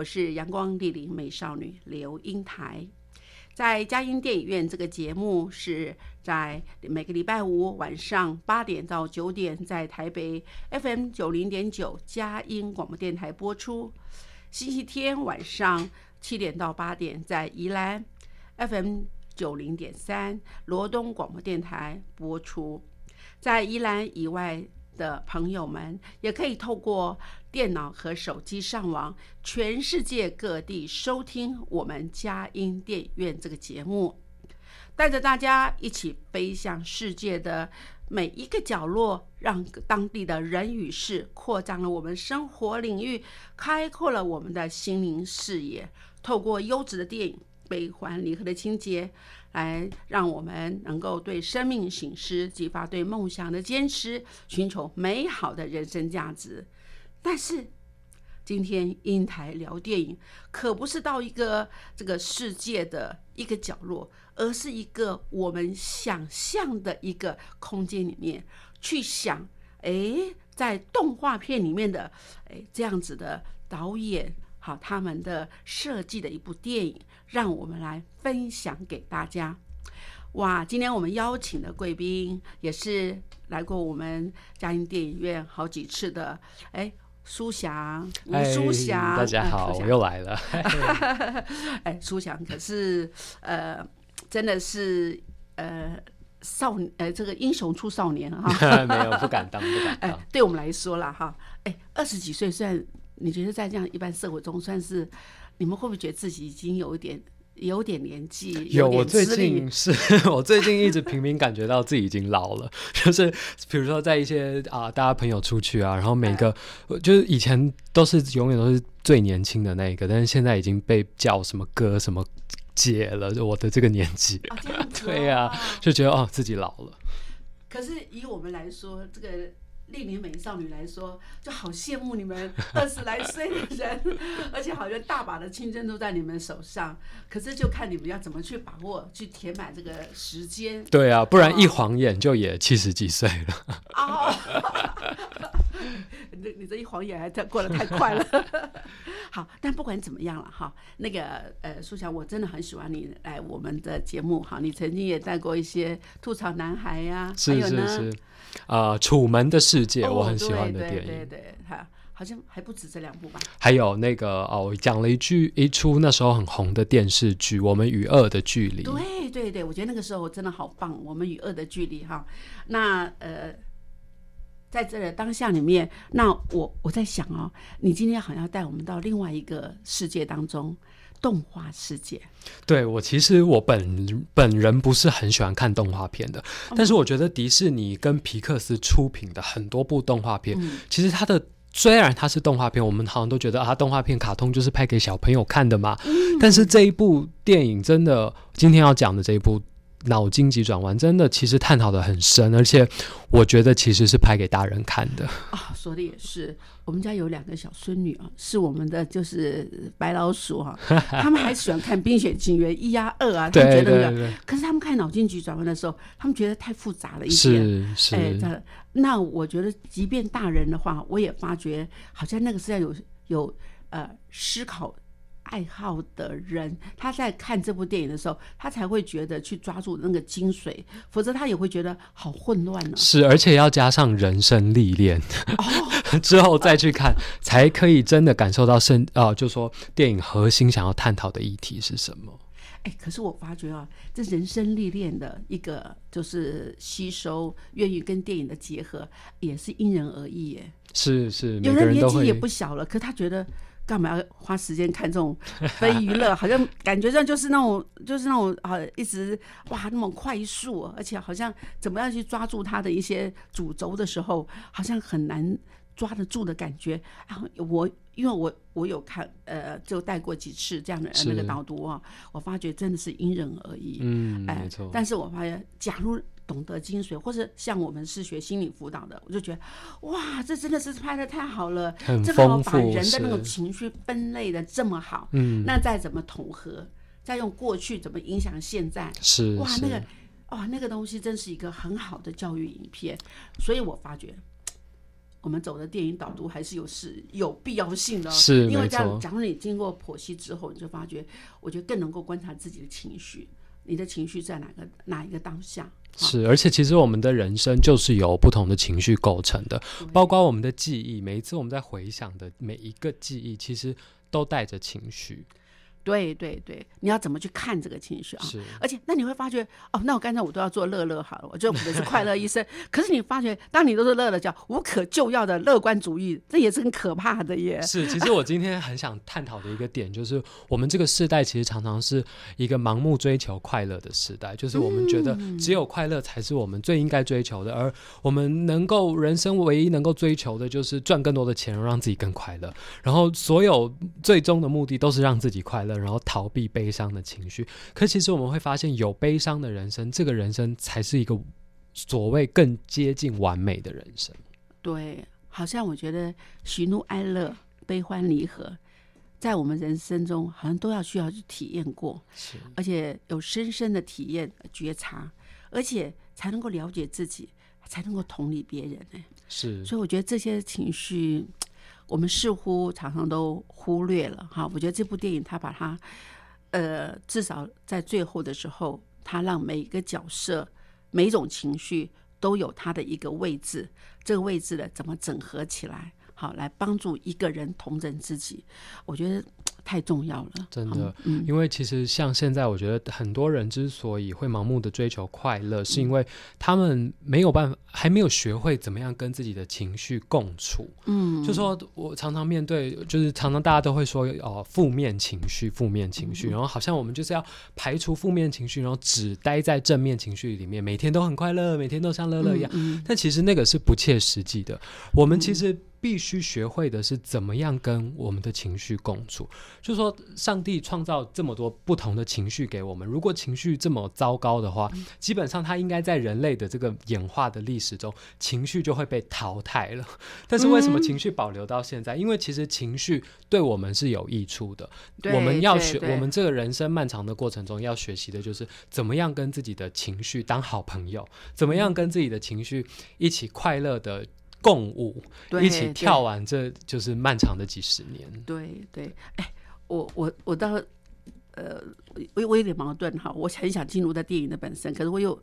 我是阳光丽丽美少女刘英台，在佳音电影院这个节目是在每个礼拜五晚上八点到九点，在台北 FM 九零点九佳音广播电台播出；星期天晚上七点到八点，在宜兰 FM 九零点三罗东广播电台播出。在宜兰以外。的朋友们也可以透过电脑和手机上网，全世界各地收听我们佳音电影院这个节目，带着大家一起飞向世界的每一个角落，让当地的人与事扩张了我们生活领域，开阔了我们的心灵视野。透过优质的电影，悲欢离合的情节。来让我们能够对生命醒思，激发对梦想的坚持，寻求美好的人生价值。但是，今天英台聊电影，可不是到一个这个世界的一个角落，而是一个我们想象的一个空间里面去想。哎，在动画片里面的哎这样子的导演。好，他们的设计的一部电影，让我们来分享给大家。哇，今天我们邀请的贵宾也是来过我们嘉音电影院好几次的，哎，苏翔，吴苏翔，大家好，我又来了。哎，苏翔可是呃，真的是呃少呃这个英雄出少年哈，没有不敢当，不敢当。哎对我们来说啦哈，哎，二十几岁算。你觉得在这样一般社会中，算是你们会不会觉得自己已经有一点有点年纪？有，我最近是 我最近一直频频感觉到自己已经老了。就是比如说在一些啊，大家朋友出去啊，然后每个就是以前都是永远都是最年轻的那一个，但是现在已经被叫什么哥什么姐了。我的这个年纪，对呀，就觉得哦自己老了。可是以我们来说，这个。丽龄美少女来说，就好羡慕你们二十来岁的人，而且好像大把的青春都在你们手上。可是就看你们要怎么去把握，去填满这个时间。对啊，不然一晃眼就也七十几岁了。啊！你你这一晃眼还太过得太快了。好，但不管怎么样了哈，那个呃，苏翔，我真的很喜欢你来我们的节目哈。你曾经也带过一些吐槽男孩呀，是是是。啊，《楚门的世界》我很喜欢的电影，对对，哈，好像还不止这两部吧？还有那个哦，我讲了一句一出那时候很红的电视剧《我们与恶的距离》。对对对，我觉得那个时候真的好棒，《我们与恶的距离》哈。那呃，在这个当下里面，那我我在想哦，你今天好像带我们到另外一个世界当中。动画世界，对我其实我本本人不是很喜欢看动画片的，但是我觉得迪士尼跟皮克斯出品的很多部动画片，其实它的虽然它是动画片，我们好像都觉得啊，动画片卡通就是拍给小朋友看的嘛，但是这一部电影真的，今天要讲的这一部。脑筋急转弯真的其实探讨的很深，而且我觉得其实是拍给大人看的啊。说的也是，我们家有两个小孙女啊，是我们的就是白老鼠哈，他们还喜欢看《冰雪奇缘》一呀二啊，他们觉得，可是他们看脑筋急转弯的时候，他们觉得太复杂了一点。是是，哎，那我觉得，即便大人的话，我也发觉好像那个是要有有呃思考。爱好的人，他在看这部电影的时候，他才会觉得去抓住那个精髓，否则他也会觉得好混乱呢、是，而且要加上人生历练，哦 之后再去看，才可以真的感受到深啊、就说电影核心想要探讨的议题是什么。哎，可是我发觉啊，这人生历练的一个就是吸收，愿意跟电影的结合，也是因人而异耶。是是，有人年纪也不小了，可他觉得干嘛要花时间看这种 非娱乐？好像感觉上就是那种就是那种啊，一直哇那么快速，而且好像怎么样去抓住它的一些主轴的时候，好像很难抓得住的感觉。然后我因为我我有看呃，就带过几次这样的呃那个导读啊，我发觉真的是因人而异。嗯，哎没错，但是我发现，假如懂得精髓，或者像我们是学心理辅导的，我就觉得，哇，这真的是拍的太好了，很这个把人的那种情绪分类的这么好，嗯，那再怎么统合，再用过去怎么影响现在，哇，是。哇那个，哇，那个东西真是一个很好的教育影片，所以我发觉。我们走的电影导读还是有是有必要性的哦，是因为这样，错。假如你经过剖析之后，你就发觉，我觉得更能够观察自己的情绪，你的情绪在哪个哪一个当下，啊是，而且其实我们的人生就是由不同的情绪构成的，包括我们的记忆。每一次我们在回想的每一个记忆，其实都带着情绪。对对对，你要怎么去看这个情绪啊？是，而且，那你会发觉，哦，那我刚才我都要做乐乐好了，我就我的是快乐医生。可是你发觉，当你都是乐乐，叫无可救药的乐观主义，这也是很可怕的耶。是，其实我今天很想探讨的一个点，就是我们这个世代其实常常是一个盲目追求快乐的时代，就是我们觉得只有快乐才是我们最应该追求的，而我们能够人生唯一能够追求的就是赚更多的钱，让自己更快乐，然后所有最终的目的都是让自己快乐，然后逃避悲伤的情绪。可其实我们会发现，有悲伤的人生，这个人生才是一个所谓更接近完美的人生。对，好像我觉得喜怒哀乐、悲欢离合，在我们人生中好像都要需要去体验过，是而且有深深的体验、觉察，而且才能够了解自己，才能够同理别人。哎，是，所以我觉得这些情绪，我们似乎常常都忽略了哈。我觉得这部电影它把它，呃，至少在最后的时候，它让每一个角色、每一种情绪都有它的一个位置，这个位置的怎么整合起来，好来帮助一个人同整自己，我觉得太重要了。真的，嗯，因为其实像现在，我觉得很多人之所以会盲目的追求快乐，是因为他们没有办法，还没有学会怎么样跟自己的情绪共处。嗯，就说我常常面对，就是常常大家都会说哦，负面情绪，负面情嗯绪，然后好像我们就是要排除负面情绪，然后只待在正面情绪里面，每天都很快乐，每天都像乐乐一样。但其实那个是不切实际的。我们其实必须学会的是怎么样跟我们的情绪共处。就说上帝创造这么多不同的情绪给我们，如果情绪这么糟糕的话，基本上它应该在人类的这个演化的历史中，情绪就会被淘汰了。但是为什么情绪保留到现在？因为其实情绪对我们是有益处的。我们要学，我们这个人生漫长的过程中要学习的就是怎么样跟自己的情绪当好朋友，怎么样跟自己的情绪一起快乐的共舞，对一起跳完这就是漫长的几十年。对对，哎，我我我到，呃，我我有点矛盾哈，我很想进入到电影的本身，可是我又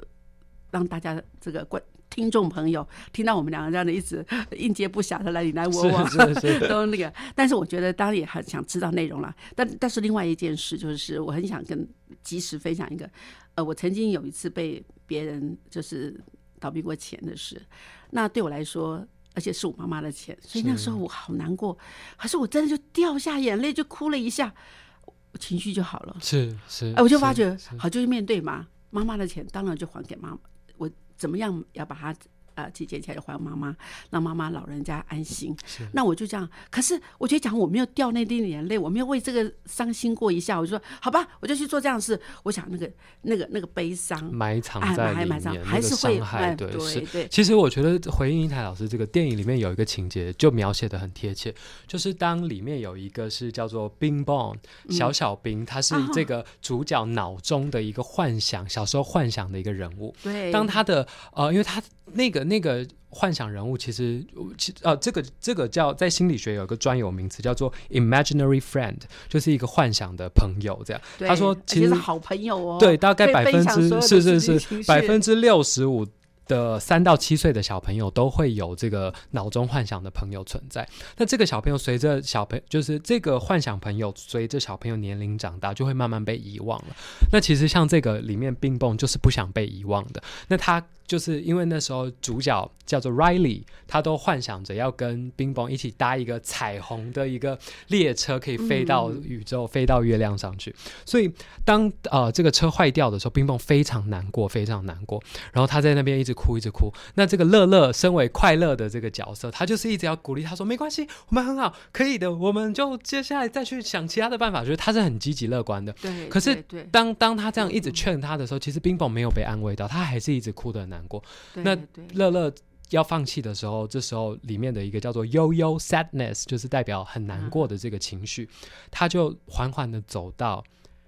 让大家这个观听众朋友听到我们两个这样的一直应接不暇的来你来我往，是是是，都那个，但是我觉得当然也很想知道内容了。但但是另外一件事就是，我很想跟及时分享一个，呃，我曾经有一次被别人就是倒闭过钱的事，那对我来说。而且是我妈妈的钱，所以那时候我好难过，可是我真的就掉下眼泪，就哭了一下，我情绪就好了。是是，哎，我就发觉好，就去面对嘛。妈妈的钱当然就还给妈妈，我怎么样要把它呃集结起来还妈妈，让妈妈老人家安心。那我就这样。可是我觉得讲我没有掉那滴眼泪，我没有为这个伤心过一下，我就说好吧，我就去做这样的事。我想那个那个那个悲伤，埋藏哎，在里埋埋藏还是会伤害，哎对对。对，其实我觉得回应一台老师这个电影里面有一个情节就描写的很贴切，就是当里面有一个是叫做冰嗯小小冰，他是啊这个主角脑中的一个幻想，小时候幻想的一个人物。对，当他的呃，因为他那个那个幻想人物，其实其呃，这个这个叫在心理学有一个专有名词叫做 imaginary friend，就是一个幻想的朋友。这样，他说其实是好朋友哦。对，大概百分之是是是百分之六十五。的三到七岁的小朋友都会有这个脑中幻想的朋友存在。那这个小朋友随着小朋就是这个幻想朋友随着小朋友年龄长大，就会慢慢被遗忘了。那其实像这个里面冰蹦就是不想被遗忘的。那他。就是因为那时候主角叫做 Riley，他都幻想着要跟冰崩一起搭一个彩虹的一个列车，可以飞到宇宙、飞到月亮上去。所以当呃这个车坏掉的时候，冰崩非常难过，非常难过。然后他在那边一直哭，一直哭。那这个乐乐身为快乐的这个角色，他就是一直要鼓励他说：“没关系，我们很好，可以的，我们就接下来再去想其他的办法。”就是他是很积极乐观的。对。可是当当他这样一直劝他的时候，其实冰崩没有被安慰到，他还是一直哭的难。难过，那乐乐要放弃的时候，这时候里面的一个叫做悠悠 sadness，就是代表很难过的这个情绪，他就缓缓的走到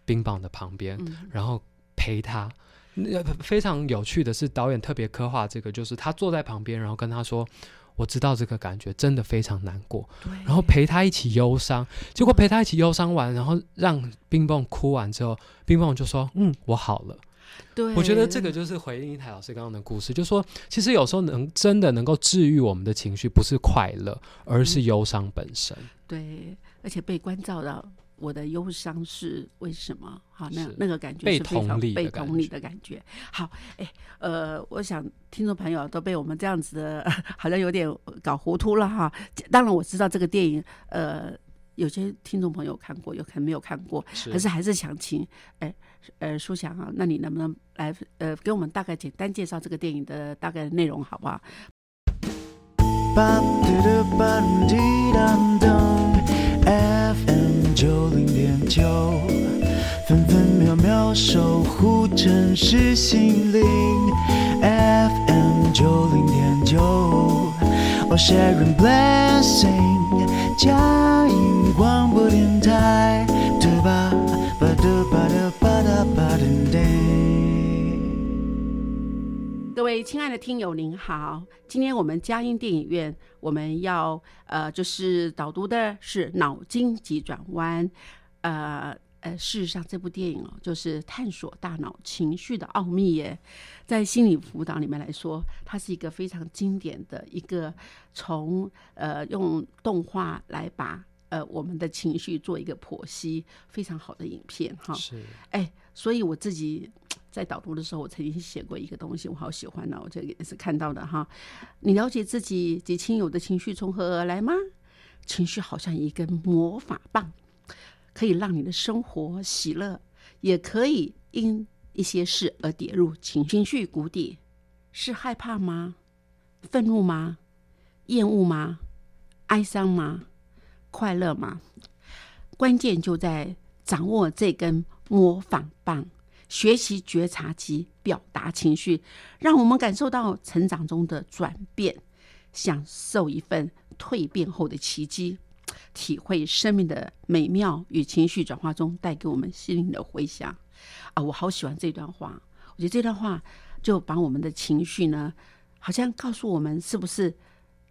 冰棒的旁边，然后陪他。非常有趣的是，导演特别刻画这个，就是他坐在旁边，然后跟他说：“我知道这个感觉真的非常难过。”然后陪他一起忧伤。结果陪他一起忧伤完，然后让冰棒哭完之后，冰棒就说：“嗯，我好了。”对，我觉得这个就是回应一台老师刚刚的故事，就说其实有时候能真的能够治愈我们的情绪，不是快乐，而是忧伤本身。对，而且被关照到我的忧伤是为什么？好，那那个感觉是非常被同理的感觉。好，哎，呃，我想听众朋友都被我们这样子的，好像有点搞糊涂了哈。当然我知道这个电影，呃。有些听众朋友看过，有可能没有看过，可是还是想请，哎，呃，舒翔啊，那你能不能来，呃，给我们大概简单介绍这个电影的大概的内容，好不好？九零点九，分分秒秒守护城市心灵。FM 九零点九，我 sharing blessing，位亲爱的听友，您好，今天我们嘉音电影院，我们要呃，就是导读的是《脑筋急转弯》，呃呃，事实上这部电影哦，就是探索大脑情绪的奥秘耶。在心理辅导里面来说，它是一个非常经典的一个从呃用动画来把呃我们的情绪做一个剖析，非常好的影片哈。是，哎，所以我自己。在导读的时候，我曾经写过一个东西，我好喜欢呢。我这也是看到的哈。你了解自己及亲友的情绪从何而来吗？情绪好像一根魔法棒，可以让你的生活喜乐，也可以因一些事而跌入情情绪谷底。是害怕吗？愤怒吗？厌恶吗？哀伤吗？快乐吗？关键就在掌握这根魔法棒。学习觉察及表达情绪，让我们感受到成长中的转变，享受一份蜕变后的奇迹，体会生命的美妙与情绪转化中带给我们心灵的回响。啊，我好喜欢这段话。我觉得这段话就把我们的情绪呢，好像告诉我们，是不是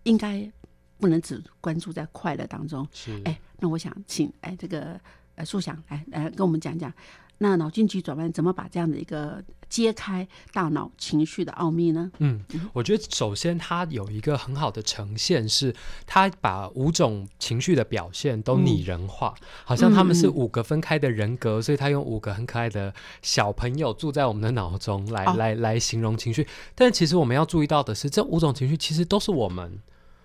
应该不能只关注在快乐当中？是。哎，那我想请哎这个呃素想来来跟我们讲讲。那脑筋急转弯怎么把这样的一个揭开大脑情绪的奥秘呢？嗯，我觉得首先它有一个很好的呈现，是它把五种情绪的表现都拟人化，好像他们是五个分开的人格，所以他用五个很可爱的小朋友住在我们的脑中来来来形容情绪。但其实我们要注意到的是，这五种情绪其实都是我们。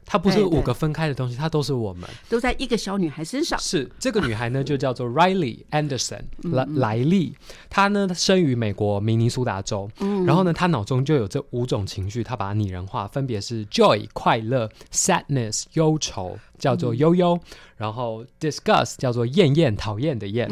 它不是五个分开的东西，它都是我们都在一个小女孩身上。是这个女孩呢，就叫做 Riley Anderson 莱莱利。她呢生于美国明尼苏达州，然后呢，她脑中就有这五种情绪，她把它拟人化，分别是 joy 快乐、sadness 忧愁。叫做悠悠，然后 disgust 叫做厌厌讨厌的厌，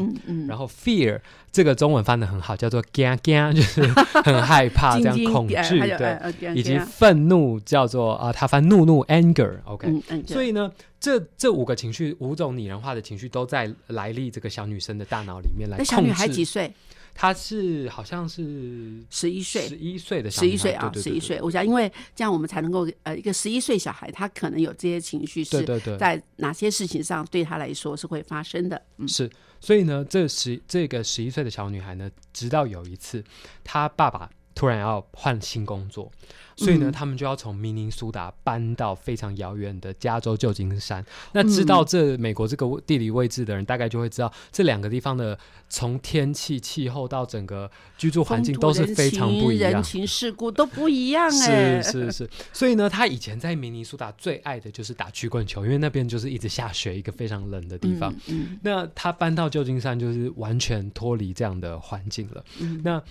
然后 fear 这个中文翻的很好，叫做惊惊，就是很害怕 这样恐惧，对，以及愤怒叫做啊，他翻怒怒 anger，OK，所以呢。这这五个情绪，五种拟人化的情绪，都在莱利这个小女生的大脑里面来控制。那小女孩几岁？她是好像是十一岁，十一岁的十一岁啊，十一岁。我想，因为这样我们才能够呃，一个十一岁小孩，他可能有这些情绪是在哪些事情上对他来说是会发生的。嗯，是。所以呢，这十这个十一岁的小女孩呢，直到有一次，她爸爸。突然要换新工作，所以呢，他们就要从明尼苏达搬到非常遥远的加州旧金山。那知道这美国这个地理位置的人，大概就会知道这两个地方的从天气、气候到整个居住环境都是非常不一样，人情世故都不一样。是是是，所以呢，他以前在明尼苏达最爱的就是打曲棍球，因为那边就是一直下雪，一个非常冷的地方。那他搬到旧金山，就是完全脱离这样的环境了。嗯那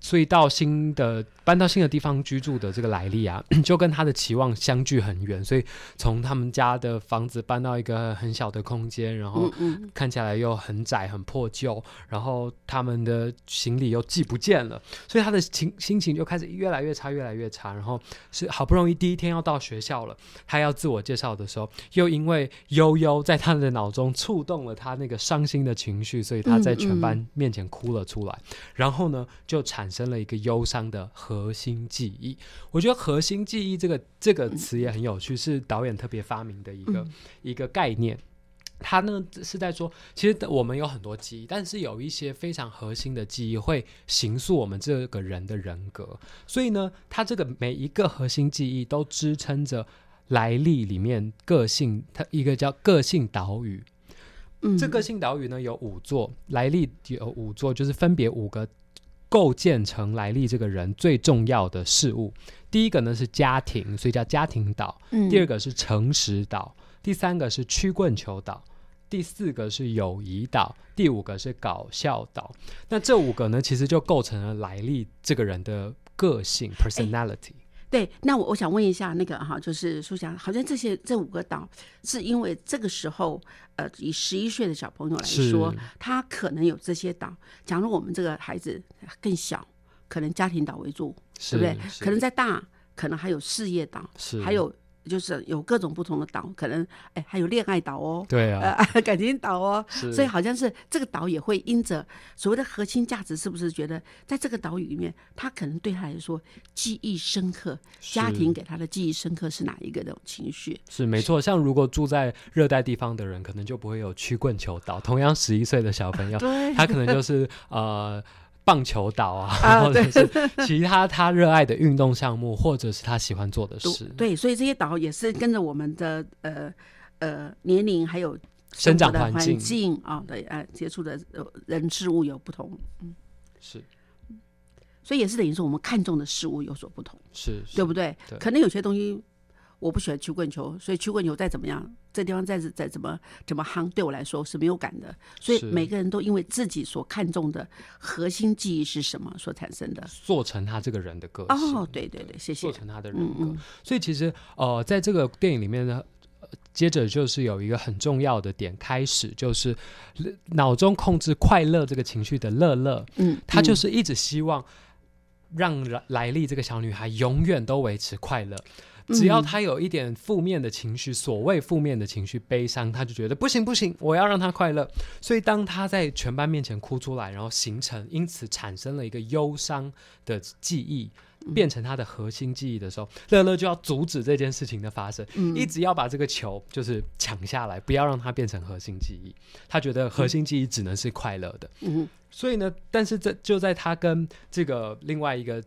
所以到新的搬到新的地方居住的这个来历啊，就跟他的期望相距很远。所以从他们家的房子搬到一个很小的空间，然后看起来又很窄、很破旧，然后他们的行李又寄不见了，所以他的情心情就开始越来越差、越来越差。然后是好不容易第一天要到学校了，他要自我介绍的时候，又因为悠悠在他的脑中触动了他那个伤心的情绪，所以他在全班面前哭了出来。然后呢，就产生了一个忧伤的核心记忆。我觉得“核心记忆”这个这个词也很有趣，是导演特别发明的一个一个概念。他呢是在说，其实我们有很多记忆，但是有一些非常核心的记忆会形塑我们这个人的人格。所以呢，他这个每一个核心记忆都支撑着来历里面个性，它一个叫个性岛屿。嗯这个性岛屿呢有五座，来历有五座，就是分别五个。构建成来历这个人最重要的事物，第一个呢是家庭，所以叫家庭岛；第二个是诚实岛；第三个是曲棍球岛；第四个是友谊岛；第五个是搞笑岛。那这五个呢，其实就构成了来历这个人的个性 （personality）。对，那我我想问一下，那个哈，就是苏翔，好像这些这五个岛，是因为这个时候，呃，以十一岁的小朋友来说，他可能有这些岛。假如我们这个孩子更小，可能家庭岛为主，对不对？可能再大，可能还有事业岛，还有。就是有各种不同的岛，可能哎还有恋爱岛哦，对啊，感情岛哦，所以好像是这个岛也会因着所谓的核心价值，是不是觉得在这个岛屿里面，他可能对他来说记忆深刻，家庭给他的记忆深刻是哪一个那种情绪？是没错，像如果住在热带地方的人，可能就不会有曲棍球岛。同样十一岁的小朋友，他可能就是呃。棒球岛啊，或者是其他他热爱的运动项目，或者是他喜欢做的事。对，所以这些岛也是跟着我们的呃呃年龄还有生长环境啊，对呃接触的人事物有不同，嗯，是，所以也是等于说我们看重的事物有所不同，是对不对？可能有些东西。我不喜欢曲棍球，所以曲棍球再怎么样，这地方再再怎么怎么夯，对我来说是没有感的。所以每个人都因为自己所看重的核心记忆是什么所产生的，做成他这个人的个性。哦，对对对，谢谢。做成他的人格。所以其实呃，在这个电影里面呢，接着就是有一个很重要的点开始，就是脑中控制快乐这个情绪的乐乐。嗯，他就是一直希望让莱利这个小女孩永远都维持快乐。只要他有一点负面的情绪，所谓负面的情绪，悲伤，他就觉得不行不行，我要让他快乐。所以当他在全班面前哭出来，然后形成，因此产生了一个忧伤的记忆，变成他的核心记忆的时候，乐乐就要阻止这件事情的发生，一直要把这个球就是抢下来，不要让它变成核心记忆。他觉得核心记忆只能是快乐的。嗯，所以呢，但是这就在他跟这个另外一个。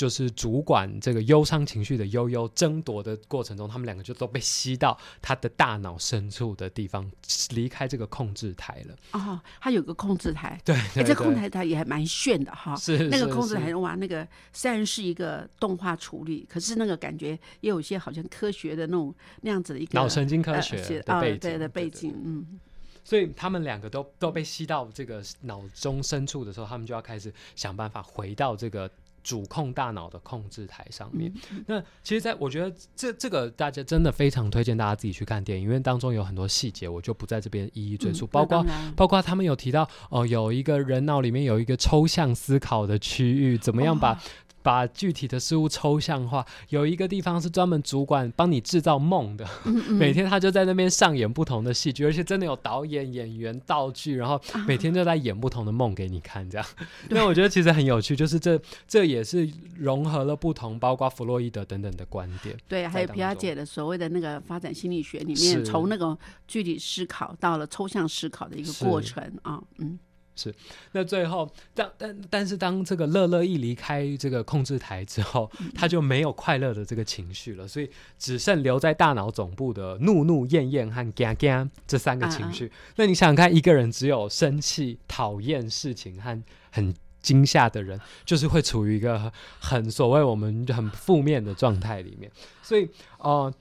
就是主管这个忧伤情绪的悠悠争夺的过程中，他们两个就都被吸到他的大脑深处的地方，离开这个控制台了。哦，他有个控制台，对，这控制台也还蛮炫的哈。是那个控制台哇，那个虽然是一个动画处理，可是那个感觉也有一些好像科学的那种那样子的一个脑神经科学的背景的背景，嗯。所以他们两个都都被吸到这个脑中深处的时候，他们就要开始想办法回到这个。主控大脑的控制台上面，那其实，在我觉得这这个大家真的非常推荐大家自己去看电影，因为当中有很多细节，我就不在这边一一赘述。包括包括他们有提到哦，有一个人脑里面有一个抽象思考的区域，怎么样把把具体的事物抽象化。有一个地方是专门主管帮你制造梦的，每天他就在那边上演不同的戏剧，而且真的有导演、演员、道具，然后每天就在演不同的梦给你看。这样，那我觉得其实很有趣，就是这这也是融合了不同，包括弗洛伊德等等的观点。对，还有皮亚姐的所谓的那个发展心理学里面，从那个具体思考到了抽象思考的一个过程啊，嗯。是，那最后当但但是当这个乐乐一离开这个控制台之后，他就没有快乐的这个情绪了，所以只剩留在大脑总部的怒怒厌厌和嘎嘎这三个情绪。那你想想看，一个人只有生气、讨厌事情和很惊吓的人，就是会处于一个很所谓我们很负面的状态里面。所以呃。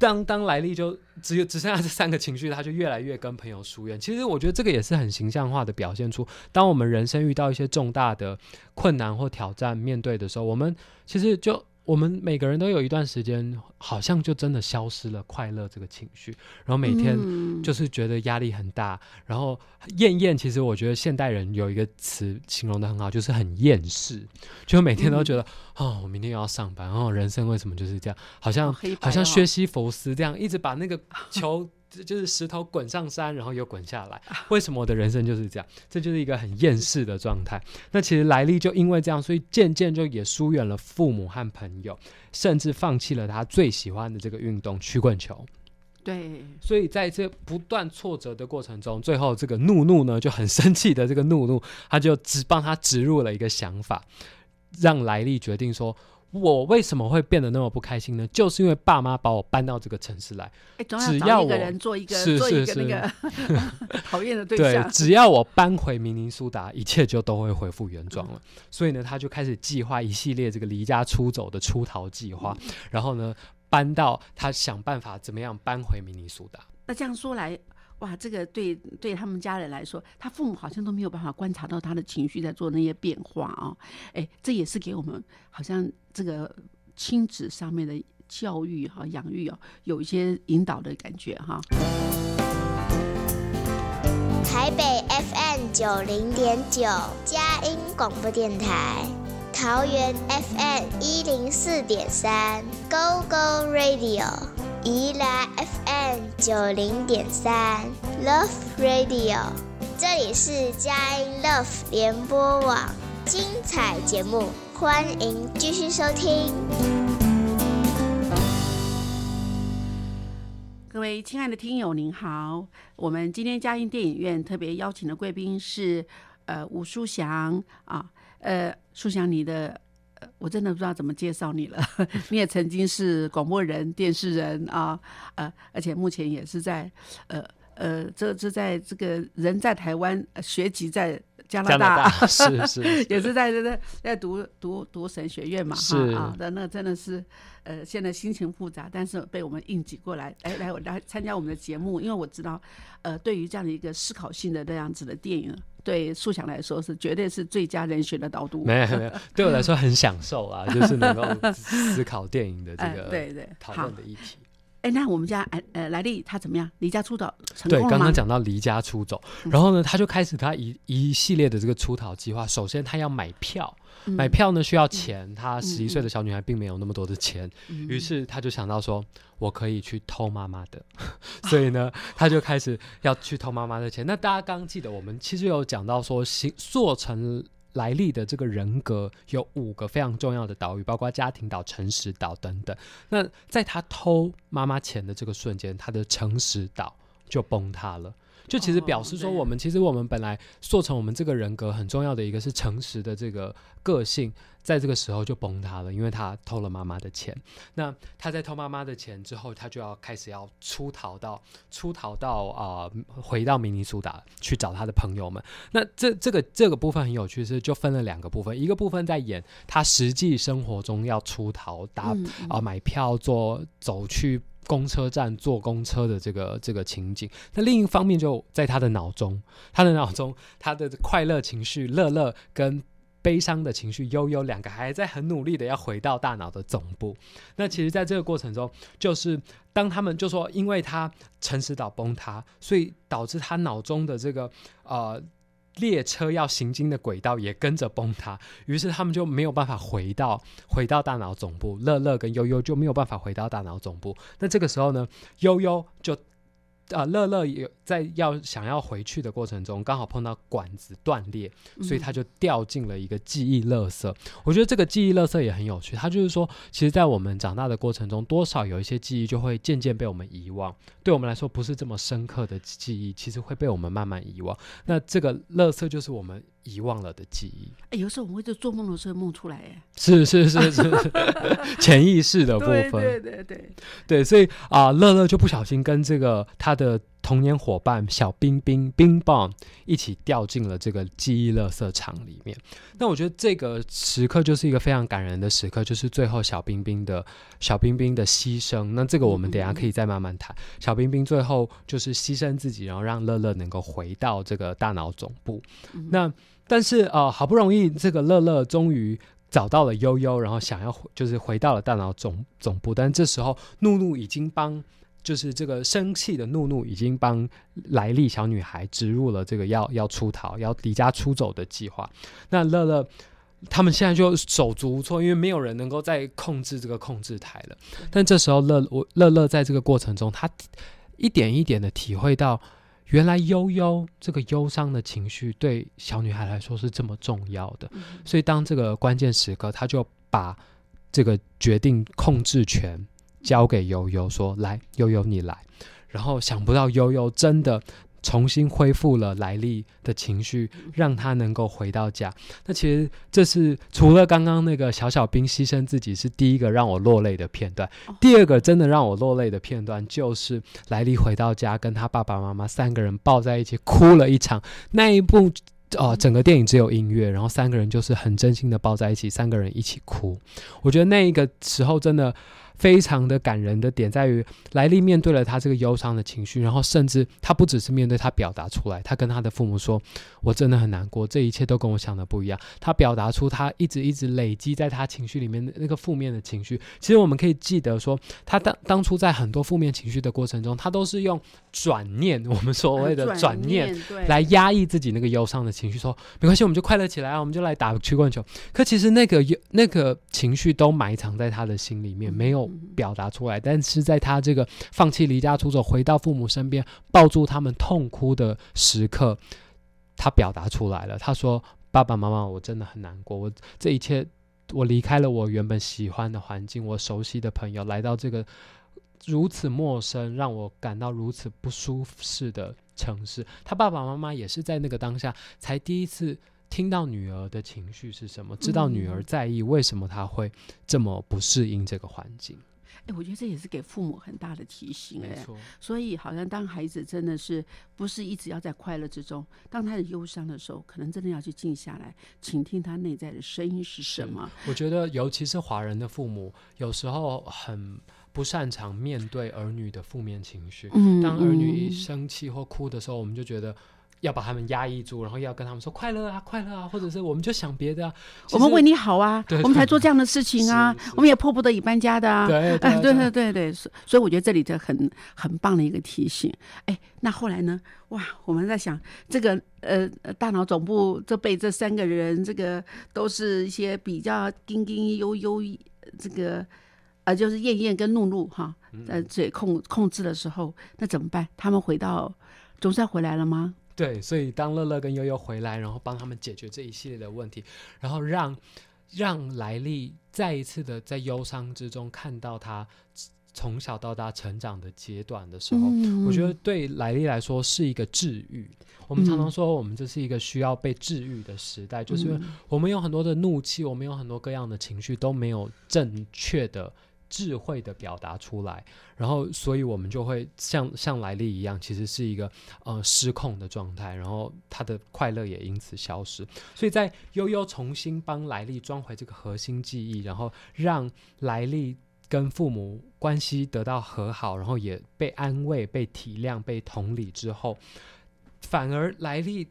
当当来历就只有只剩下这三个情绪，他就越来越跟朋友疏远。其实我觉得这个也是很形象化的表现出，当我们人生遇到一些重大的困难或挑战面对的时候，我们其实就。我们每个人都有一段时间，好像就真的消失了快乐这个情绪，然后每天就是觉得压力很大，然后厌厌。其实我觉得现代人有一个词形容的很好，就是很厌世，就每天都觉得哦，我明天又要上班，哦，人生为什么就是这样？好像好像薛西弗斯这样，一直把那个 球。这就是石头滚上山，然后又滚下来。为什么我的人生就是这样？这就是一个很厌世的状态。那其实莱利就因为这样，所以渐渐就也疏远了父母和朋友，甚至放弃了他最喜欢的这个运动——曲棍球。对，所以在这不断挫折的过程中，最后这个怒怒呢就很生气的这个怒怒，他就只帮他植入了一个想法，让莱利决定说。我为什么会变得那么不开心呢？就是因为爸妈把我搬到这个城市来，只要一个人做一个做一个那个 讨厌的对象，对，只要我搬回明尼苏达，一切就都会恢复原状了。所以呢，他就开始计划一系列这个离家出走的出逃计划，然后呢，搬到他想办法怎么样搬回明尼苏达。那这样说来。哇，这个对对他们家人来说，他父母好像都没有办法观察到他的情绪在做那些变化啊！哎，这也是给我们好像这个亲子上面的教育哈养育哦，有一些引导的感觉哈。台北 FM 九零点九，佳音广播电台；桃园 FM 一零四点三，Go Go Radio。宜兰 FM 九零点三 Love Radio，这里是佳音 Love 联播网，精彩节目，欢迎继续收听。各位亲爱的听友，您好，我们今天佳音电影院特别邀请的贵宾是呃吴淑祥啊，呃淑祥你的。我真的不知道怎么介绍你了。你也曾经是广播人、电视人啊，呃，而且目前也是在呃呃，这这在这个人在台湾，学籍在加拿大，是 是，也是在在在读读读神学院嘛，哈啊，那那真的是呃，现在心情复杂，但是被我们应急过来，哎，来来参加我们的节目，因为我知道，呃，对于这样的一个思考性的这样子的电影。对素想来说是绝对是最佳人选的导读。没有没有，对我来说很享受啊，就是能够思考电影的这个对对讨论的议题。哎，那我们家哎呃莱利他怎么样？离家出走成功对，刚刚讲到离家出走，然后呢，他就开始他一一系列的这个出逃计划。首先，他要买票。买票呢需要钱，她十一岁的小女孩并没有那么多的钱，于是她就想到说，我可以去偷妈妈的，所以呢，她就开始要去偷妈妈的钱。那大家刚记得，我们其实有讲到说，形做成来历的这个人格有五个非常重要的岛屿，包括家庭岛、诚实岛等等。那在他偷妈妈钱的这个瞬间，他的诚实岛就崩塌了。就其实表示说，我们其实我们本来塑成我们这个人格很重要的一个是诚实的这个个性，在这个时候就崩塌了，因为他偷了妈妈的钱。那他在偷妈妈的钱之后，他就要开始要出逃到出逃到啊，回到明尼苏达去找他的朋友们。那这这个这个部分很有趣，是就分了两个部分，一个部分在演他实际生活中要出逃，打啊买票做走去。公车站坐公车的这个这个情景，那另一方面就在他的脑中，他的脑中，他的快乐情绪乐乐跟悲伤的情绪悠悠两个还在很努力的要回到大脑的总部。那其实，在这个过程中，就是当他们就说，因为他诚实岛崩塌，所以导致他脑中的这个呃列车要行经的轨道也跟着崩塌，于是他们就没有办法回到回到大脑总部，乐乐跟悠悠就没有办法回到大脑总部。那这个时候呢，悠悠就。啊，乐乐也在要想要回去的过程中，刚好碰到管子断裂，所以他就掉进了一个记忆垃圾。我觉得这个记忆垃圾也很有趣，他就是说，其实，在我们长大的过程中，多少有一些记忆就会渐渐被我们遗忘，对我们来说不是这么深刻的记忆，其实会被我们慢慢遗忘。那这个垃圾就是我们。遗忘了的记忆，哎，有时候我们会在做梦的时候梦出来，哎，是是是是，潜意识的部分，对对对。对，所以啊，乐乐就不小心跟这个他的童年伙伴小冰冰冰棒一起掉进了这个记忆垃圾场里面。那我觉得这个时刻就是一个非常感人的时刻，就是最后小冰冰的小冰冰的牺牲。那这个我们等下可以再慢慢谈。小冰冰最后就是牺牲自己，然后让乐乐能够回到这个大脑总部。那但是呃，好不容易这个乐乐终于找到了悠悠，然后想要就是回到了大脑总总部，但这时候怒怒已经帮，就是这个生气的怒怒已经帮莱利小女孩植入了这个要要出逃、要离家出走的计划。那乐乐他们现在就手足无措，因为没有人能够再控制这个控制台了。但这时候乐我乐乐在这个过程中，他一点一点的体会到。原来悠悠这个忧伤的情绪对小女孩来说是这么重要的，所以当这个关键时刻，他就把这个决定控制权交给悠悠，说：“来，悠悠你来。”然后想不到悠悠真的。重新恢复了来历的情绪，让他能够回到家。那其实这是除了刚刚那个小小兵牺牲自己是第一个让我落泪的片段。第二个真的让我落泪的片段，就是莱利回到家，跟他爸爸妈妈三个人抱在一起哭了一场。那一部哦，整个电影只有音乐，然后三个人就是很真心的抱在一起，三个人一起哭。我觉得那一个时候真的。非常的感人的点在于，莱利面对了他这个忧伤的情绪，然后甚至他不只是面对他表达出来，他跟他的父母说：“我真的很难过，这一切都跟我想的不一样。”他表达出他一直一直累积在他情绪里面的那个负面的情绪。其实我们可以记得说，他当当初在很多负面情绪的过程中，他都是用转念，我们所谓的转念来压抑自己那个忧伤的情绪，说没关系，我们就快乐起来啊，我们就来打曲棍球。可其实那个那个情绪都埋藏在他的心里面，没有。表达出来，但是在他这个放弃离家出走，回到父母身边，抱住他们痛哭的时刻，他表达出来了。他说：“爸爸妈妈，我真的很难过。我这一切，我离开了我原本喜欢的环境，我熟悉的朋友，来到这个如此陌生，让我感到如此不舒适的城市。他爸爸妈妈也是在那个当下，才第一次。”听到女儿的情绪是什么？知道女儿在意，为什么她会这么不适应这个环境？哎，我觉得这也是给父母很大的提醒。没错，所以好像当孩子真的是不是一直要在快乐之中，当他的忧伤的时候，可能真的要去静下来，倾听他内在的声音是什么。我觉得，尤其是华人的父母，有时候很不擅长面对儿女的负面情绪。嗯，当儿女一生气或哭的时候，我们就觉得。要把他们压抑住，然后要跟他们说快乐啊，快乐啊，或者是我们就想别的啊。我们为你好啊，我们才做这样的事情啊，我们也迫不得已搬家的啊。对 对对对对，所以我觉得这里的很很棒的一个提醒。哎，那后来呢？哇，我们在想这个呃，大脑总部这被这三个人，这个都是一些比较彬彬悠悠，这个呃，就是燕燕跟怒怒哈，呃，嘴控控制的时候，那怎么办？他们回到总算回来了吗？对，所以当乐乐跟悠悠回来，然后帮他们解决这一系列的问题，然后让让莱利再一次的在忧伤之中看到他从小到大成长的阶段的时候，我觉得对莱利来说是一个治愈。我们常常说，我们这是一个需要被治愈的时代，就是我们有很多的怒气，我们有很多各样的情绪都没有正确的。智慧的表达出来，然后，所以我们就会像像莱利一样，其实是一个呃失控的状态，然后他的快乐也因此消失。所以在悠悠重新帮莱利装回这个核心记忆，然后让莱利跟父母关系得到和好，然后也被安慰、被体谅、被同理之后，反而莱利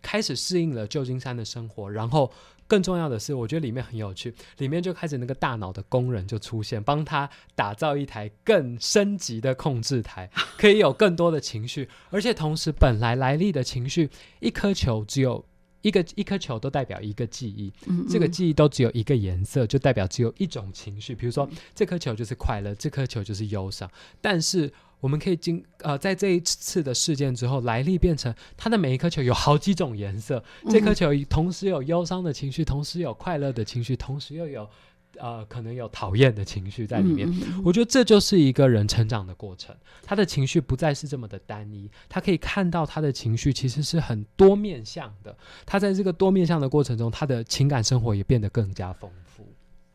开始适应了旧金山的生活，然后。更重要的是，我觉得里面很有趣，里面就开始那个大脑的工人就出现，帮他打造一台更升级的控制台，可以有更多的情绪，而且同时本来来历的情绪，一颗球只有一个一颗球都代表一个记忆，嗯这个记忆都只有一个颜色，就代表只有一种情绪。比如说，这颗球就是快乐，这颗球就是忧伤。但是我们可以经呃，在这一次的事件之后，莱利变成他的每一颗球有好几种颜色，这颗球同时有忧伤的情绪，同时有快乐的情绪，同时又有呃可能有讨厌的情绪在里面。我觉得这就是一个人成长的过程，他的情绪不再是这么的单一，他可以看到他的情绪其实是很多面向的。他在这个多面向的过程中，他的情感生活也变得更加丰富。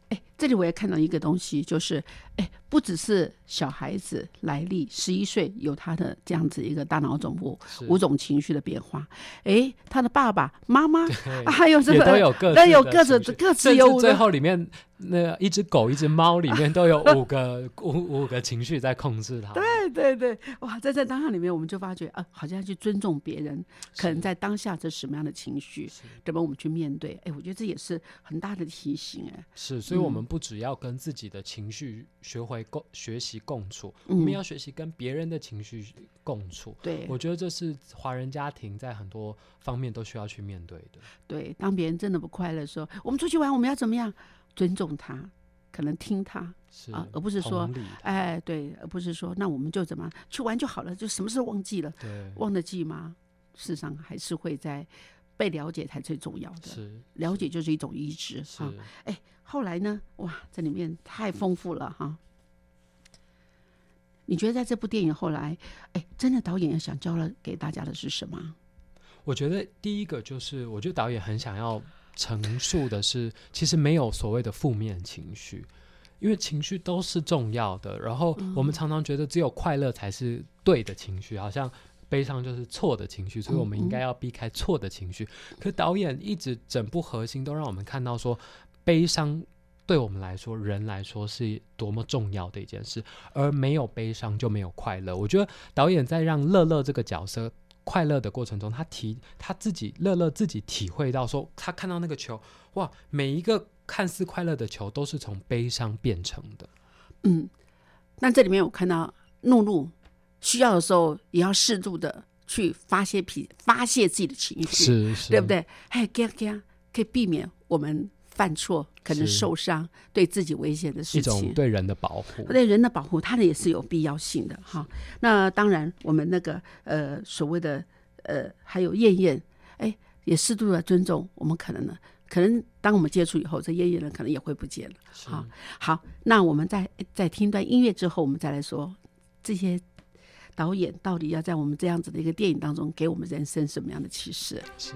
哎，这里我也看到一个东西，就是哎，不只是小孩子来历十一岁有他的这样子一个大脑总部五种情绪的变化，哎，他的爸爸妈妈啊还有这也个都有各自都有各自各自有最后里面那一只狗、一只猫里面都有五个五五个情绪在控制它。对对对，哇，在这当下里面，我们就发觉啊，好像去尊重别人，可能在当下这什么样的情绪，怎么我们去面对？哎，我觉得这也是很大的提醒，哎，是，所以我嗯们不只要跟自己的情绪学会共学习共处，嗯我们要学习跟别人的情绪共处。对我觉得这是华人家庭在很多方面都需要去面对的。对，当别人真的不快乐的时候，我们出去玩，我们要怎么样？尊重他，可能听他，是啊而不是说哎，对，而不是说那我们就怎么去玩就好了，就什么事都忘记了，对忘得记吗？事实上还是会在被了解才最重要的，是了解就是一种医治哈。哎，后来呢？哇，这里面太丰富了哈。你觉得在这部电影后来，哎，真的导演想教了给大家的是什么？我觉得第一个就是，我觉得导演很想要陈述的是，其实没有所谓的负面情绪，因为情绪都是重要的。然后我们常常觉得只有快乐才是对的情绪，好像悲伤就是错的情绪，所以我们应该要避开错的情绪。可导演一直整部核心都让我们看到说，悲伤。对我们来说，人来说是多么重要的一件事，而没有悲伤就没有快乐。我觉得导演在让乐乐这个角色快乐的过程中，他体他自己乐乐自己体会到说，他看到那个球，哇，每一个看似快乐的球都是从悲伤变成的。嗯，那这里面我看到怒怒需要的时候也要适度的去发泄脾发泄自己的情绪，是是，对不？对？哎，这样这样可以避免我们犯错，可能受伤，对自己危险的事一种情。对人的保护。对人的保护，它的也是有必要性的哈。那当然，我们那个呃所谓的呃还有燕燕，哎，也适度的尊重我们可能呢，可能当我们接触以后，这燕燕呢可能也会不见了。是好，好，那我们在在听一段音乐之后，我们再来说这些导演到底要在我们这样子的一个电影当中给我们人生什么样的启示？是。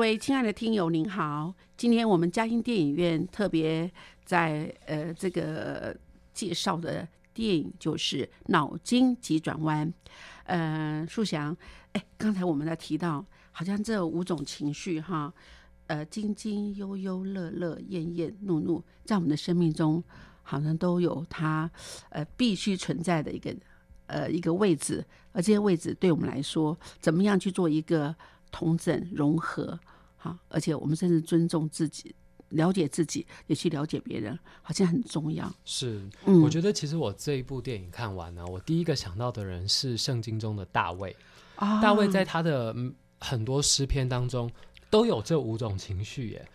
各位亲爱的听友，您好！今天我们嘉兴电影院特别在呃这个介绍的电影就是《脑筋急转弯》。呃，树祥，哎，刚才我们在提到，好像这五种情绪哈，呃，津津悠悠、乐乐厌厌、怒怒，在我们的生命中好像都有它呃必须存在的一个呃一个位置，而这些位置对我们来说，怎么样去做一个？同整融合，好，而且我们甚至尊重自己，了解自己，也去了解别人，好像很重要。是，嗯我觉得其实我这一部电影看完呢，我第一个想到的人是圣经中的大卫。啊大卫在他的嗯很多诗篇当中都有这五种情绪耶。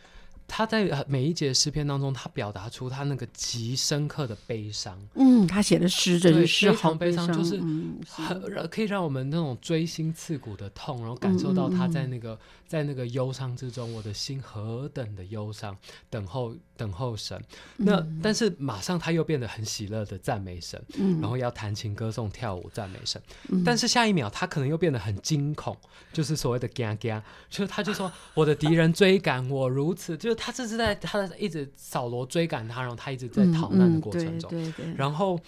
他在呃每一节诗篇当中，他表达出他那个极深刻的悲伤，嗯，他写的诗真对是好非常悲伤就是很让可以让我们那种锥心刺骨的痛，然后感受到他在那个、在那个忧伤之中，我的心何等的忧伤，等候等候神。那、但是马上他又变得很喜乐的赞美神，嗯。然后要弹琴歌颂跳舞赞美神。但是下一秒他可能又变得很惊恐，就是所谓的嘎嘎，就是他就说 我的敌人追赶我如此，就是他这是在他的一直扫罗追赶他，然后他一直在逃难的过程中。嗯对对对，然后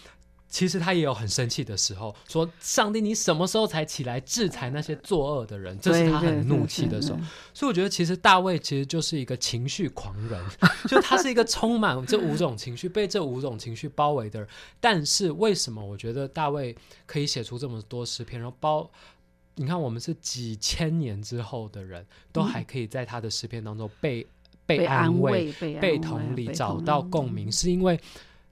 其实他也有很生气的时候，说：“上帝，你什么时候才起来制裁那些作恶的人？”这是他很怒气的时候。所以我觉得，其实大卫其实就是一个情绪狂人，就他是一个充满这五种情绪、被这五种情绪包围的人。但是为什么我觉得大卫可以写出这么多诗篇，然后包？你看，我们是几千年之后的人，都还可以在他的诗篇当中被、被安安慰、被被同理、找到共鸣，是因为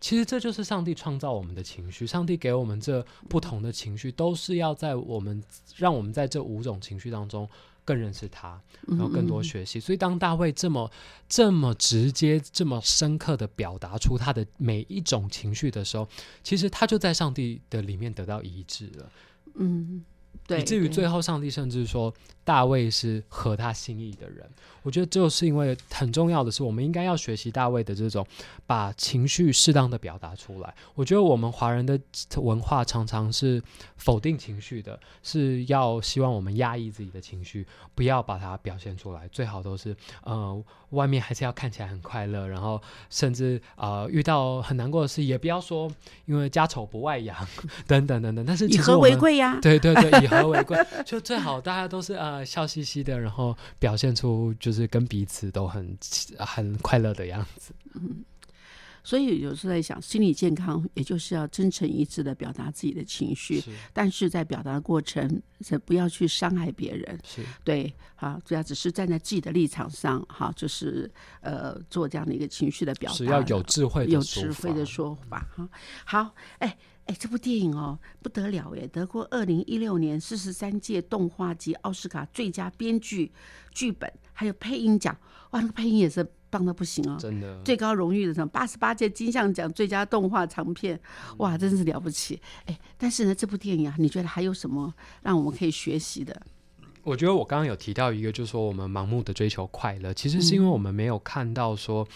其实这就是上帝创造我们的情绪，上帝给我们这不同的情绪，都是要在我们让我们在这五种情绪当中更认识他，然后更多学习。所以当大卫这么这么直接、这么深刻的表达出他的每一种情绪的时候，其实他就在上帝的里面得到医治了。嗯，对，以至于最后上帝甚至说大卫是合他心意的人。我觉得就是因为很重要的是，我们应该要学习大卫的这种把情绪适当的表达出来。我觉得我们华人的文化常常是否定情绪的，是要希望我们压抑自己的情绪，不要把它表现出来。最好都是呃，外面还是要看起来很快乐，然后甚至呃遇到很难过的事，也不要说因为家丑不外扬 等等等等。但是以和为贵呀。对对对，以和为贵，就最好大家都是呃笑嘻嘻的，然后表现出就是跟彼此都很很快乐的样子。嗯所以有时候在想，心理健康也就是要真诚一致的表达自己的情绪，是但是在表达的过程是不要去伤害别人。是，对，好，主要只是站在自己的立场上，哈，就是呃做这样的一个情绪的表达，是要有智慧的有智慧的说法哈。好，哎哎，这部电影哦不得了耶，得过二零一六年四十三届动画及奥斯卡最佳编剧、剧本还有配音奖，哇，那个配音也是棒的不行哦。真的最高荣誉的什么八十八届金像奖最佳动画长片，嗯哇，真是了不起！哎，但是呢，这部电影啊，你觉得还有什么让我们可以学习的？我觉得我刚刚有提到一个，就是说我们盲目的追求快乐，其实是因为我们没有看到说。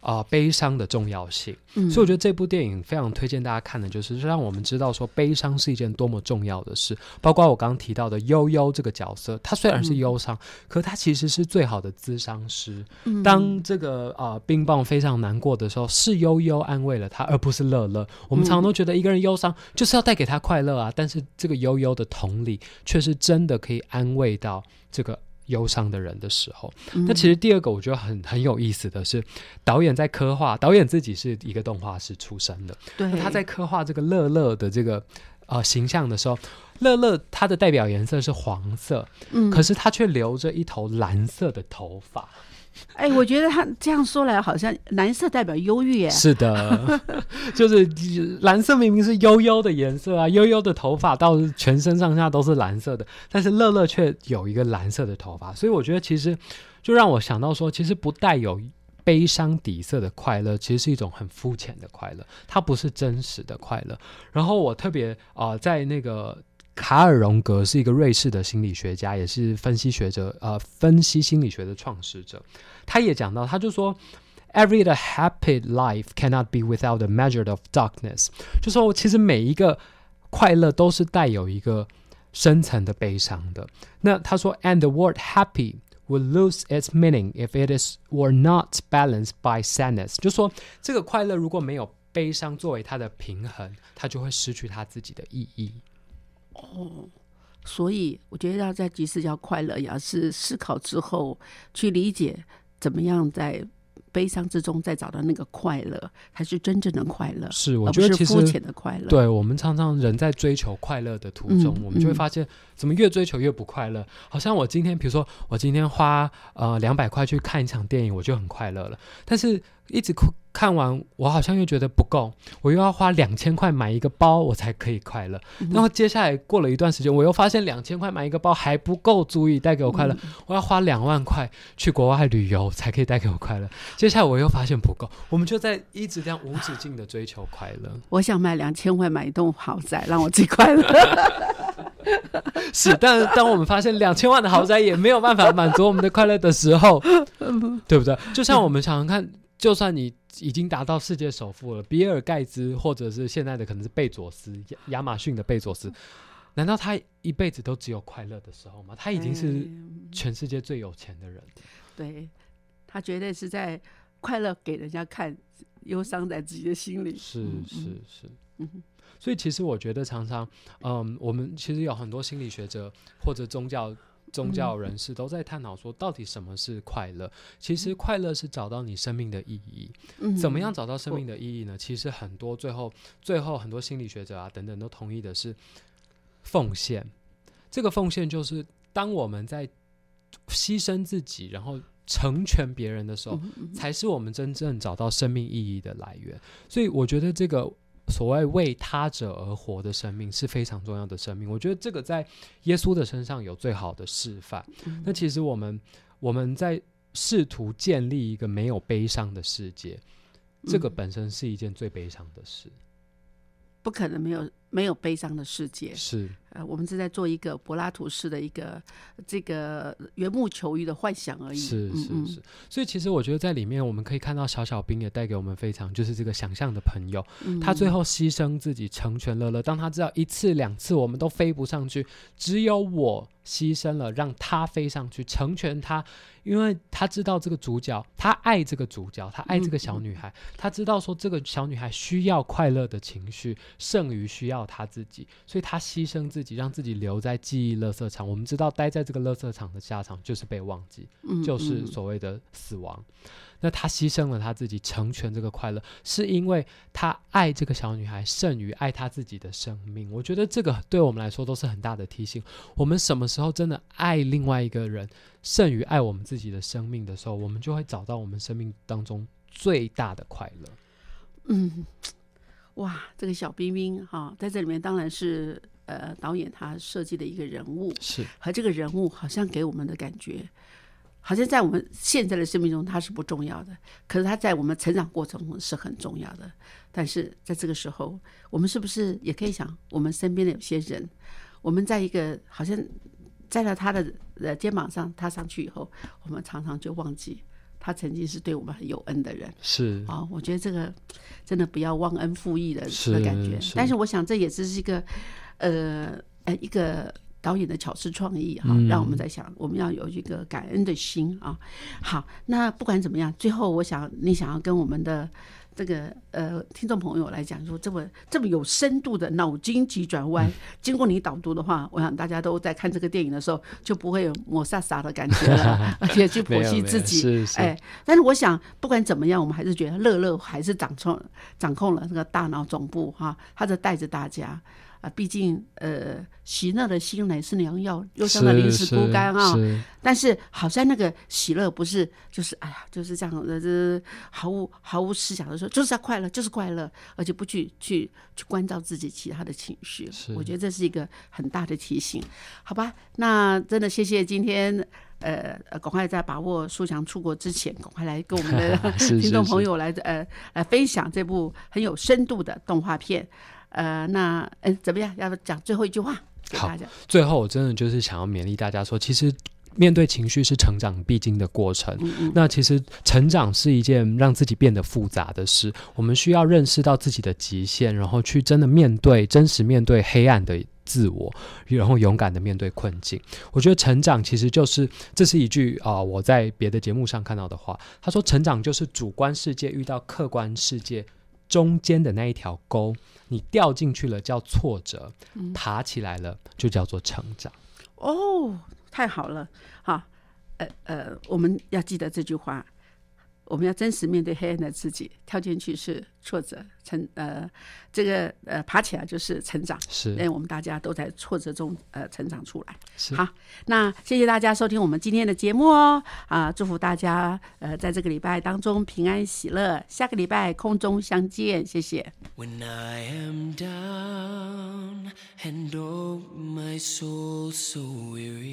呃悲伤的重要性。嗯所以我觉得这部电影非常推荐大家看的，就是让我们知道说悲伤是一件多么重要的事。包括我刚刚提到的悠悠这个角色，他虽然是忧伤，可他其实是最好的咨商师。嗯当这个呃冰棒非常难过的时候，是悠悠安慰了他，而不是乐乐。我们常常都觉得一个人忧伤就是要带给他快乐啊，但是这个悠悠的同理，却是真的可以安慰到这个。忧伤的人的时候，嗯。那其实第二个我觉得很很有意思的是，导演在刻画，导演自己是一个动画师出身的，对。那他在刻画这个乐乐的这个呃形象的时候，乐乐他的代表颜色是黄色，嗯。可是他却留着一头蓝色的头发。哎，我觉得他这样说来，好像蓝色代表忧郁耶。是的，就是蓝色明明是悠悠的颜色啊，悠悠的头发到全身上下都是蓝色的，但是乐乐却有一个蓝色的头发，所以我觉得其实就让我想到说，其实不带有。悲伤底色的快乐，其实是一种很肤浅的快乐，它不是真实的快乐。然后我特别啊、在那个卡尔荣格是一个瑞士的心理学家，也是分析学者，呃，分析心理学的创始者。他也讲到，他就说，Every 的 happy life cannot be without a measure of darkness，就说其实每一个快乐都是带有一个深层的悲伤的。那他说，and the word happy。Will lose its meaning if it is were not balanced by sadness。就说这个快乐如果没有悲伤作为它的平衡，它就会失去它自己的意义。所以我觉得要在即使要快乐，也要是思考之后去理解怎么样在悲伤之中再找到那个快乐，才是真正的快乐，是，我觉得其实浅的快乐。对我们常常人在追求快乐的途中，嗯我们就会嗯发现，怎么越追求越不快乐。好像我今天，比如说我今天花呃两百块去看一场电影，我就很快乐了。但是一直看看完，我好像又觉得不够，我又要花两千块买一个包，我才可以快乐。嗯然后接下来过了一段时间，我又发现两千块买一个包还不够，足以带给我快乐。嗯我要花两万块去国外旅游才可以带给我快乐。接下来我又发现不够，我们就在一直这样无止境的追求快乐。我想买两千块买一栋豪宅，让我最快乐。是，但当我们发现两千万的豪宅也没有办法满足我们的快乐的时候，对不对？就像我们想想看，就算你已经达到世界首富了，比尔盖茨或者是现在的可能是贝佐斯，亚亚马逊的贝佐斯，难道他一辈子都只有快乐的时候吗？他已经是嗯全世界最有钱的人。对他绝对是在快乐给人家看，忧伤在自己的心里。是嗯是是，嗯哼所以其实我觉得常常，嗯，我们其实有很多心理学者或者宗教宗教人士都在探讨说，到底什么是快乐？其实快乐是找到你生命的意义。嗯怎么样找到生命的意义呢？其实很多最后最后很多心理学者啊等等都同意的是奉献。这个奉献就是当我们在牺牲自己，然后成全别人的时候，才是我们真正找到生命意义的来源。所以我觉得这个所谓为他者而活的生命是非常重要的生命。我觉得这个在耶稣的身上有最好的示范。嗯那其实我们我们在试图建立一个没有悲伤的世界，这个嗯本身是一件最悲伤的事。不可能没有没有悲伤的世界。是呃，我们是在做一个柏拉图式的一个这个缘木求鱼的幻想而已。是是嗯嗯是，所以其实我觉得在里面我们可以看到小小兵也带给我们非常就是这个想象的朋友，嗯他最后牺牲自己成全乐乐，当他知道一次两次我们都飞不上去，只有我牺牲了让他飞上去，成全他，因为他知道这个主角，他爱这个主角，他爱这个小女孩，他知道说这个小女孩需要快乐的情绪胜于需要他自己，所以他牺牲自己，让自己留在记忆垃圾场。我们知道待在这个垃圾场的下场就是被忘记，嗯就是嗯所谓的死亡。那他牺牲了他自己，成全这个快乐，是因为他爱这个小女孩胜于爱他自己的生命。我觉得这个对我们来说都是很大的提醒。我们什么时候真的爱另外一个人胜于爱我们自己的生命的时候，我们就会找到我们生命当中最大的快乐。嗯，哇，这个小冰冰哈、在这里面当然是呃导演他设计的一个人物，是和这个人物好像给我们的感觉，好像在我们现在的生命中他是不重要的，可是他在我们成长过程中是很重要的。但是在这个时候，我们是不是也可以想，我们身边的有些人，我们在一个好像站在他的呃肩膀上踏上去以后，我们常常就忘记他曾经是对我们很有恩的人是啊、我觉得这个真的不要忘恩负义的是的感觉。但是我想这也只是一个呃呃一个导演的巧思创意哈，嗯让我们在想我们要有一个感恩的心啊。好，那不管怎么样，最后我想你想要跟我们的。这个呃，听众朋友来讲说，这么这么有深度的脑筋急转嗯弯，经过你导读的话，我想大家都在看这个电影的时候，就不会有抹杀杀的感觉了，而且去剖析自己。是是哎，但是我想，不管怎么样，我们还是觉得乐乐还是掌控掌控了这个大脑总部哈，他在带着大家啊。毕竟呃，喜乐的心乃是良药，忧伤的灵是枯干啊。是但是好在那个喜乐不是就是哎呀就是这样的，这毫无毫无思想的说就是要快乐，就是快乐，而且不去去去关照自己其他的情绪。是我觉得这是一个很大的提醒，好吧？那真的谢谢今天。呃，呃赶快在把握苏强出国之前，赶快来跟我们的 听众朋友来呃来分享这部很有深度的动画片。呃，那嗯、怎么样？要不讲最后一句话给好大家？最后，我真的就是想要勉励大家说，其实面对情绪是成长必经的过程。嗯嗯，那其实成长是一件让自己变得复杂的事，我们需要认识到自己的极限，然后去真的面对真实面对黑暗的自我，然后勇敢的面对困境。我觉得成长其实就是，这是一句啊、我在别的节目上看到的话。他说，成长就是主观世界遇到客观世界中间的那一条沟，你掉进去了叫挫折，爬起来了就叫做成长。哦，太好了，好，呃呃，我们要记得这句话，我们要真实面对黑暗的自己，跳进去是挫折，成呃，这个呃爬起来就是成长，因为我们大家都在挫折中呃成长出来。是好，那谢谢大家收听我们今天的节目哦，啊，祝福大家呃在这个礼拜当中平安喜乐，下个礼拜空中相见，谢谢。When I am down and oh my soul so weary